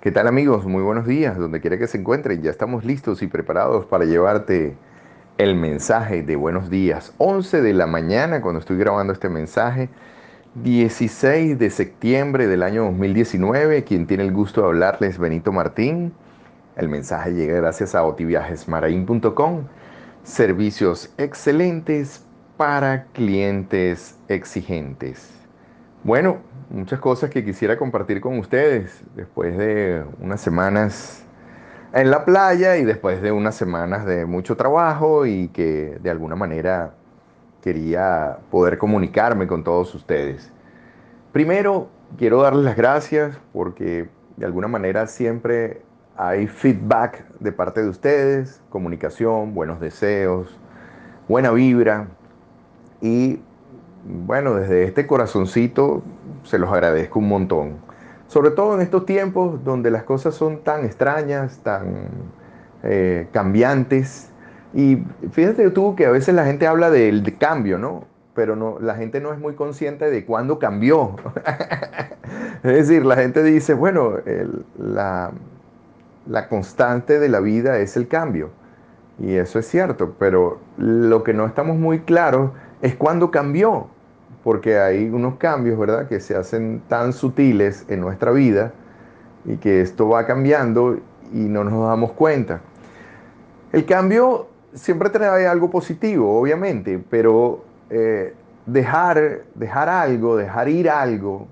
¿Qué tal amigos? Muy buenos días, donde quiera que se encuentren. Ya estamos listos y preparados para llevarte el mensaje de buenos días. 11 de la mañana cuando estoy grabando este mensaje. 16 de septiembre del año 2019. Quien tiene el gusto de hablarles, Benito Martín. El mensaje llega gracias a otiviajesmarain.com. Servicios excelentes para clientes exigentes. Bueno, muchas cosas que quisiera compartir con ustedes después de unas semanas en la playa y después de unas semanas de mucho trabajo y que de alguna manera quería poder comunicarme con todos ustedes. Primero, quiero darles las gracias porque de alguna manera siempre hay feedback de parte de ustedes, comunicación, buenos deseos, buena vibra y bueno, desde este corazoncito se los agradezco un montón. Sobre todo en estos tiempos donde las cosas son tan extrañas, tan eh, cambiantes. Y fíjate tú que a veces la gente habla del cambio, ¿no? Pero la gente no es muy consciente de cuándo cambió. es decir, la gente dice, bueno, la, la constante de la vida es el cambio. Y eso es cierto, pero lo que no estamos muy claros es cuándo cambió porque hay unos cambios, ¿verdad?, que se hacen tan sutiles en nuestra vida y que esto va cambiando y no nos damos cuenta. El cambio siempre trae algo positivo, obviamente, pero eh, dejar, dejar algo, dejar ir algo,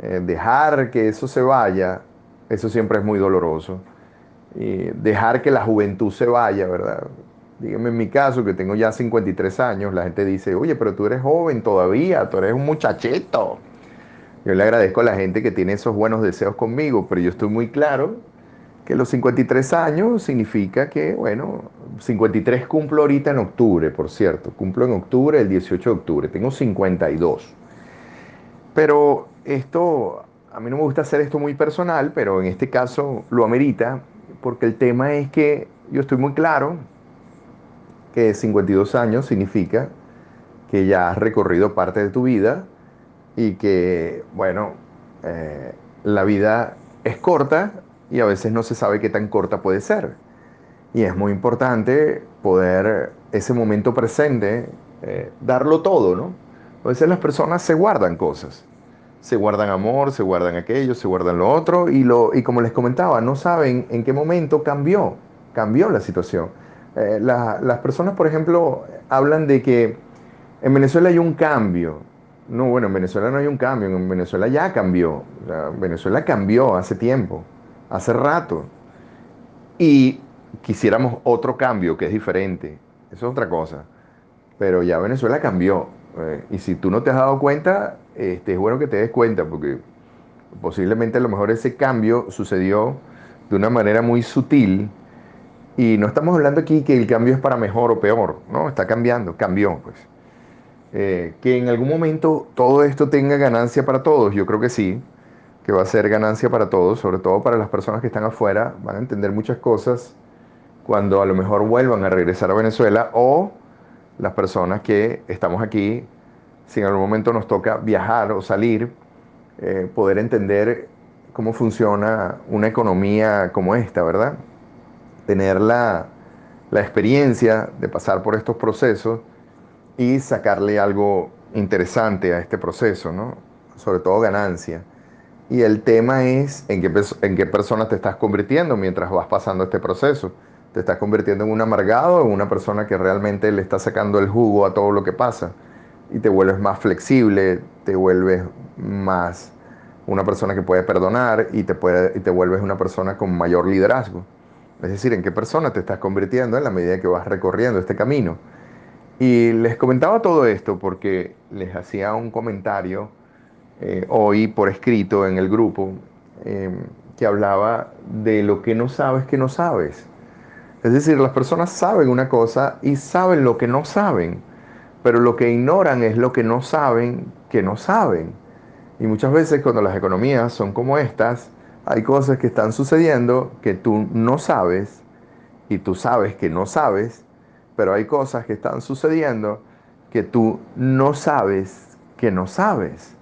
eh, dejar que eso se vaya, eso siempre es muy doloroso. Y dejar que la juventud se vaya, ¿verdad? Dígame en mi caso, que tengo ya 53 años, la gente dice, oye, pero tú eres joven todavía, tú eres un muchachito. Yo le agradezco a la gente que tiene esos buenos deseos conmigo, pero yo estoy muy claro que los 53 años significa que, bueno, 53 cumplo ahorita en octubre, por cierto, cumplo en octubre, el 18 de octubre, tengo 52. Pero esto, a mí no me gusta hacer esto muy personal, pero en este caso lo amerita, porque el tema es que yo estoy muy claro que 52 años significa que ya has recorrido parte de tu vida y que, bueno, eh, la vida es corta y a veces no se sabe qué tan corta puede ser. Y es muy importante poder ese momento presente, eh, darlo todo, ¿no? A veces las personas se guardan cosas, se guardan amor, se guardan aquello, se guardan lo otro y, lo, y como les comentaba, no saben en qué momento cambió, cambió la situación. Eh, las personas, por ejemplo, hablan de que en Venezuela hay un cambio. No, bueno, en Venezuela no hay un cambio, en Venezuela ya cambió. Venezuela cambió hace tiempo, hace rato. Y quisiéramos otro cambio que es diferente. Eso es otra cosa. Pero ya Venezuela cambió. Eh, y si tú no te has dado cuenta, este, es bueno que te des cuenta, porque posiblemente a lo mejor ese cambio sucedió de una manera muy sutil y no estamos hablando aquí que el cambio es para mejor o peor, no, está cambiando, cambió, pues. Eh, que en algún momento todo esto tenga ganancia para todos, yo creo que sí, que va a ser ganancia para todos, sobre todo para las personas que están afuera, van a entender muchas cosas cuando a lo mejor vuelvan a regresar a Venezuela o las personas que estamos aquí, si en algún momento nos toca viajar o salir, eh, poder entender cómo funciona una economía como esta, ¿verdad? Tener la, experiencia de pasar por estos procesos y sacarle algo interesante a este proceso, ¿no? sobre todo ganancia. Y el tema es en qué, en qué persona te estás convirtiendo mientras vas pasando este proceso. ¿Te estás convirtiendo en un amargado o en una persona que realmente le está sacando el jugo a todo lo que pasa? Y te vuelves más flexible, te vuelves más una persona que puede perdonar y te, puede, y te vuelves una persona con mayor liderazgo. Es decir, en qué persona te estás convirtiendo en la medida que vas recorriendo este camino. Y les comentaba todo esto porque les hacía un comentario eh, hoy por escrito en el grupo em, que hablaba de lo que no sabes que no sabes. Es decir, las personas saben una cosa y saben lo que no saben, pero lo que ignoran es lo que no saben que no saben. Y muchas veces cuando las economías son como estas, hay cosas que están sucediendo que tú no sabes y tú sabes que no sabes, pero hay cosas que están sucediendo que tú no sabes que no sabes.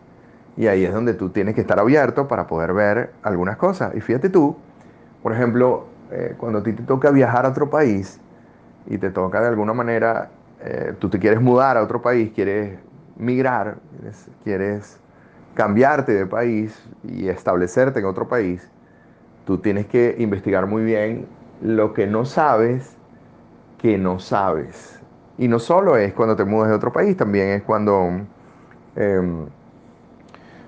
Y ahí es donde tú tienes que estar abierto para poder ver algunas cosas. Y fíjate tú, por ejemplo, eh, cuando a ti te toca viajar a otro país y te toca de alguna manera, eh, tú te quieres mudar a otro país, quieres migrar, quieres cambiarte de país y establecerte en otro país, tú tienes que investigar muy bien lo que no sabes que no sabes. Y no solo es cuando te mudas de otro país, también es cuando... Em,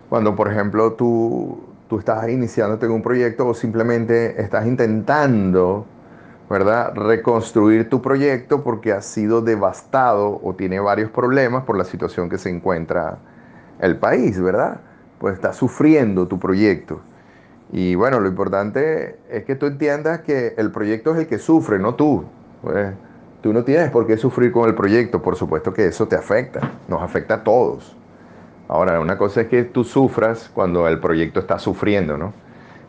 cuando, por ejemplo, tú, tú estás iniciándote en un proyecto o simplemente estás intentando, ¿verdad?, reconstruir tu proyecto porque ha sido devastado o tiene varios problemas por la situación que se encuentra el país, ¿verdad? Pues está sufriendo tu proyecto. Y bueno, lo importante es que tú entiendas que el proyecto es el que sufre, no tú. Pues, tú no tienes por qué sufrir con el proyecto, por supuesto que eso te afecta, nos afecta a todos. Ahora, una cosa es que tú sufras cuando el proyecto está sufriendo, ¿no?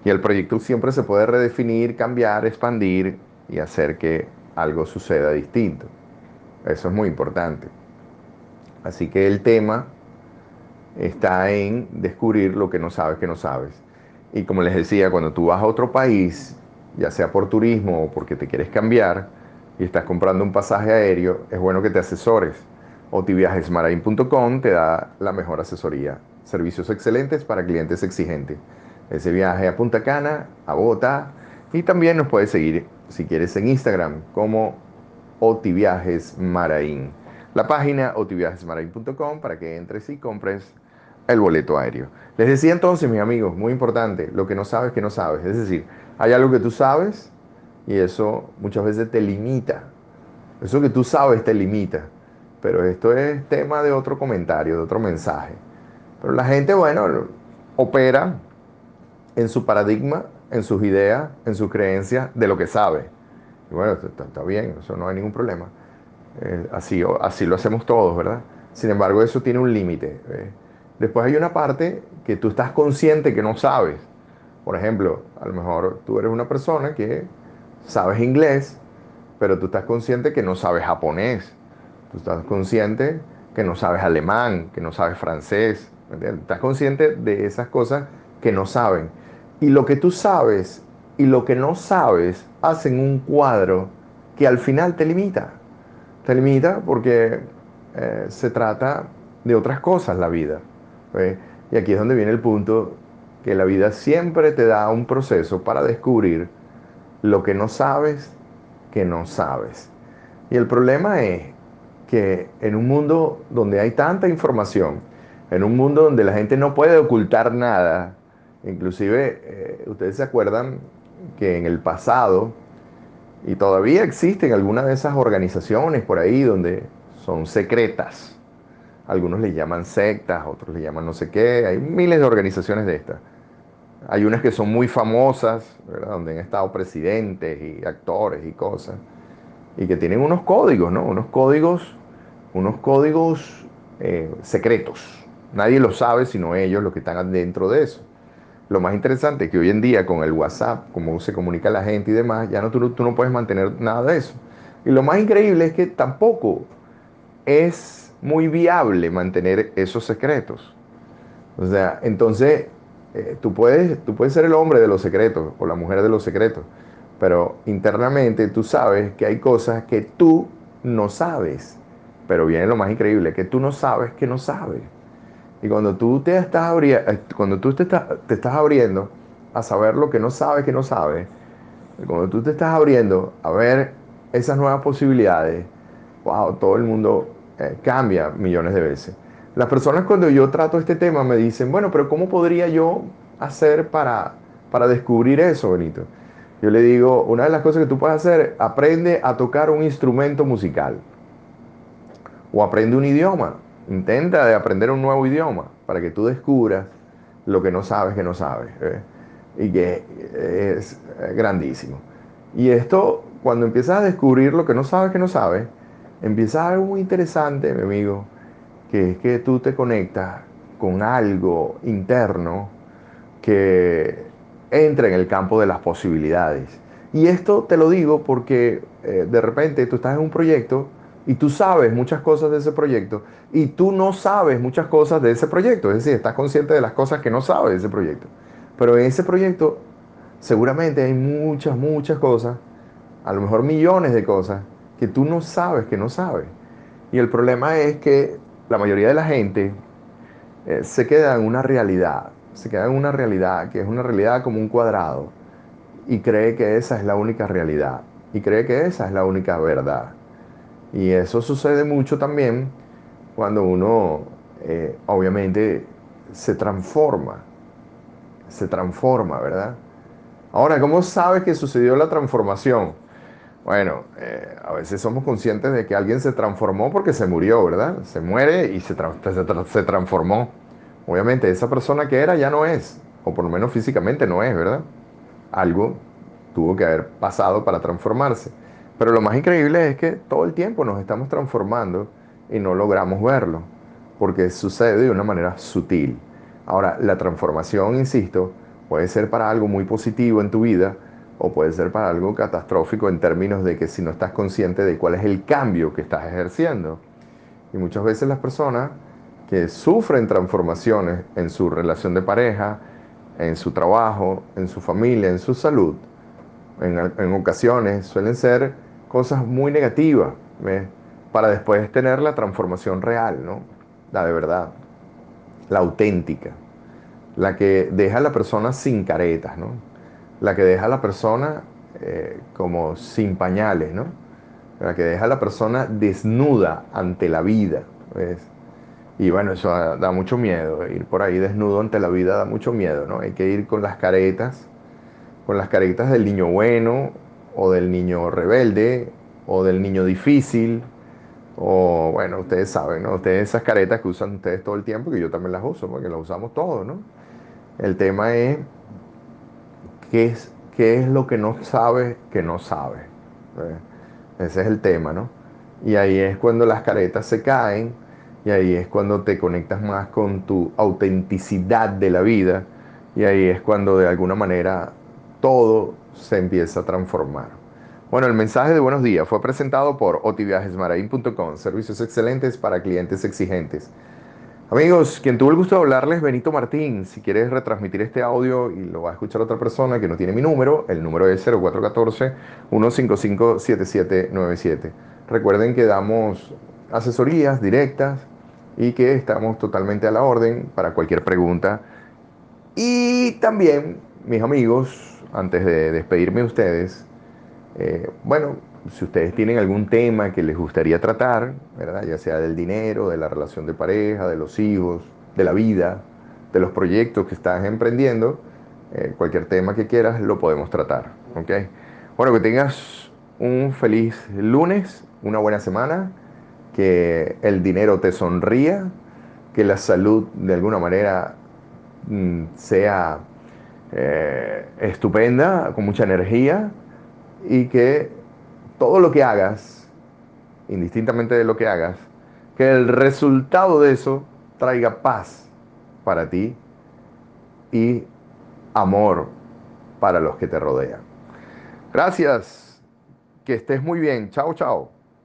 Y el proyecto siempre se puede redefinir, cambiar, expandir y hacer que algo suceda distinto. Eso es muy importante. Así que el tema está en descubrir lo que no sabes que no sabes. Y como les decía, cuando tú vas a otro país, ya sea por turismo o porque te quieres cambiar y estás comprando un pasaje aéreo, es bueno que te asesores Otiviajesmarain.com te da la mejor asesoría. Servicios excelentes para clientes exigentes. Ese viaje a Punta Cana, a Bogotá. Y también nos puedes seguir, si quieres, en Instagram como Otiviajesmarain. La página otiviajesmarain.com para que entres y compres el boleto aéreo. Les decía entonces, mis amigos, muy importante, lo que no sabes que no sabes. Es decir, hay algo que tú sabes y eso muchas veces te limita. Eso que tú sabes te limita. Pero esto es tema de otro comentario, de otro mensaje. Pero la gente, bueno, opera en su paradigma, en sus ideas, en sus creencias de lo que sabe. Y bueno, está, bien, eso no hay ningún problema. Eh, así, así lo hacemos todos, ¿verdad? Sin embargo, eso tiene un límite. Después hay una parte que tú estás consciente que no sabes. Por ejemplo, a lo mejor tú eres una persona que sabes inglés, pero tú estás consciente que no sabes japonés Tú estás consciente que no sabes alemán, que no sabes francés. Estás consciente de esas cosas que no saben. Y lo que tú sabes y lo que no sabes hacen un cuadro que al final te limita. Te limita porque eh, se trata de otras cosas la vida. Y aquí es donde viene el punto que la vida siempre te da un proceso para descubrir lo que no sabes que no sabes. Y el problema es que en un mundo donde hay tanta información, en un mundo donde la gente no puede ocultar nada, inclusive eh, ustedes se acuerdan que en el pasado, y todavía existen algunas de esas organizaciones por ahí donde son secretas, algunos le llaman sectas, otros le llaman no sé qué, hay miles de organizaciones de estas. Hay unas que son muy famosas, donde han estado presidentes y actores y cosas, y que tienen unos códigos, ¿no? Unos códigos unos códigos eh, secretos. Nadie lo sabe sino ellos los que están dentro de eso. Lo más interesante es que hoy en día con el WhatsApp, como se comunica la gente y demás, ya no, tú, tú no puedes mantener nada de eso. Y lo más increíble es que tampoco es muy viable mantener esos secretos. O sea, entonces eh, tú, puedes, tú puedes ser el hombre de los secretos o la mujer de los secretos, pero internamente tú sabes que hay cosas que tú no sabes. Pero viene lo más increíble, que tú no sabes que no sabes. Y cuando tú te estás, eh, cuando tú te, te estás abriendo a saber lo que no sabes que no sabes, cuando tú te estás abriendo a ver esas nuevas posibilidades, wow, todo el mundo eh, cambia millones de veces. Las personas cuando yo trato este tema me dicen, bueno, pero ¿cómo podría yo hacer para, para descubrir eso, Benito? Yo le digo, una de las cosas que tú puedes hacer, aprende a tocar un instrumento musical o aprende un idioma. Intenta de aprender un nuevo idioma para que tú descubras lo que no sabes que no sabes. ¿eh? Y que es grandísimo. Y esto, cuando empiezas a descubrir lo que no sabes que no sabes, empieza algo muy interesante, mi amigo, que es que tú te conectas con algo interno que entra en el campo de las posibilidades. Y esto te lo digo porque eh, de repente tú estás en un proyecto y tú sabes muchas cosas de ese proyecto y tú no sabes muchas cosas de ese proyecto. Es decir, estás consciente de las cosas que no sabes de ese proyecto. Pero en ese proyecto seguramente hay muchas, muchas cosas, a lo mejor millones de cosas que tú no sabes que no sabes. Y el problema es que la mayoría de la gente eh, se queda en una realidad, se queda en una realidad que es una realidad como un cuadrado y cree que esa es la única realidad y cree que esa es la única verdad. Y eso sucede mucho también cuando uno eh, obviamente se transforma, se transforma, ¿verdad? Ahora, ¿cómo sabes que sucedió la transformación? Bueno, eh, a veces somos conscientes de que alguien se transformó porque se murió, ¿verdad? Se muere y se, se, transformó. Obviamente esa persona que era ya no es, o por lo menos físicamente no es, ¿verdad? Algo tuvo que haber pasado para transformarse. Pero lo más increíble es que todo el tiempo nos estamos transformando y no logramos verlo, porque sucede de una manera sutil. Ahora, la transformación, insisto, puede ser para algo muy positivo en tu vida o puede ser para algo catastrófico en términos de que si no estás consciente de cuál es el cambio que estás ejerciendo. Y muchas veces las personas que sufren transformaciones en su relación de pareja, en su trabajo, en su familia, en su salud, en, ocasiones suelen ser cosas muy negativas, para después tener la transformación real, ¿no? La de verdad, la auténtica la que deja a la persona sin caretas, ¿no? La que deja a la persona eh, como sin pañales, ¿no? La que deja a la persona desnuda ante la vida, ¿ves? Y bueno, eso da, mucho miedo, ir por ahí desnudo ante la vida da mucho miedo, ¿no? Hay que ir con las caretas, con las caretas del niño bueno, o del niño rebelde, o del niño difícil, o bueno, ustedes saben, ¿no? Ustedes esas caretas que usan ustedes todo el tiempo, que yo también las uso, porque las usamos todos, ¿no? El tema es qué es, qué es lo que no sabes que no sabes. Ese es el tema, ¿no? Y ahí es cuando las caretas se caen y ahí es cuando te conectas más con tu autenticidad de la vida y ahí es cuando de alguna manera todo se empieza a transformar. Bueno, el mensaje de buenos días fue presentado por otiviajesmarain.com, servicios excelentes para clientes exigentes. Amigos, quien tuvo el gusto de hablarles, Benito Martín. Si quieres retransmitir este audio y lo va a escuchar otra persona que no tiene mi número, el número es 0414-155-7797. Recuerden que damos asesorías directas y que estamos totalmente a la orden para cualquier pregunta. Y también, mis amigos, antes de despedirme de ustedes, eh, bueno, si ustedes tienen algún tema que les gustaría tratar, ¿verdad? ya sea del dinero, de la relación de pareja, de los hijos, de la vida, de los proyectos que estás emprendiendo, eh, cualquier tema que quieras lo podemos tratar. ¿okay? Bueno, que tengas un feliz lunes, una buena semana, que el dinero te sonría, que la salud de alguna manera mm, sea eh, estupenda, con mucha energía y que todo lo que hagas, indistintamente de lo que hagas, que el resultado de eso traiga paz para ti y amor para los que te rodean. Gracias, que estés muy bien. Chao, chao.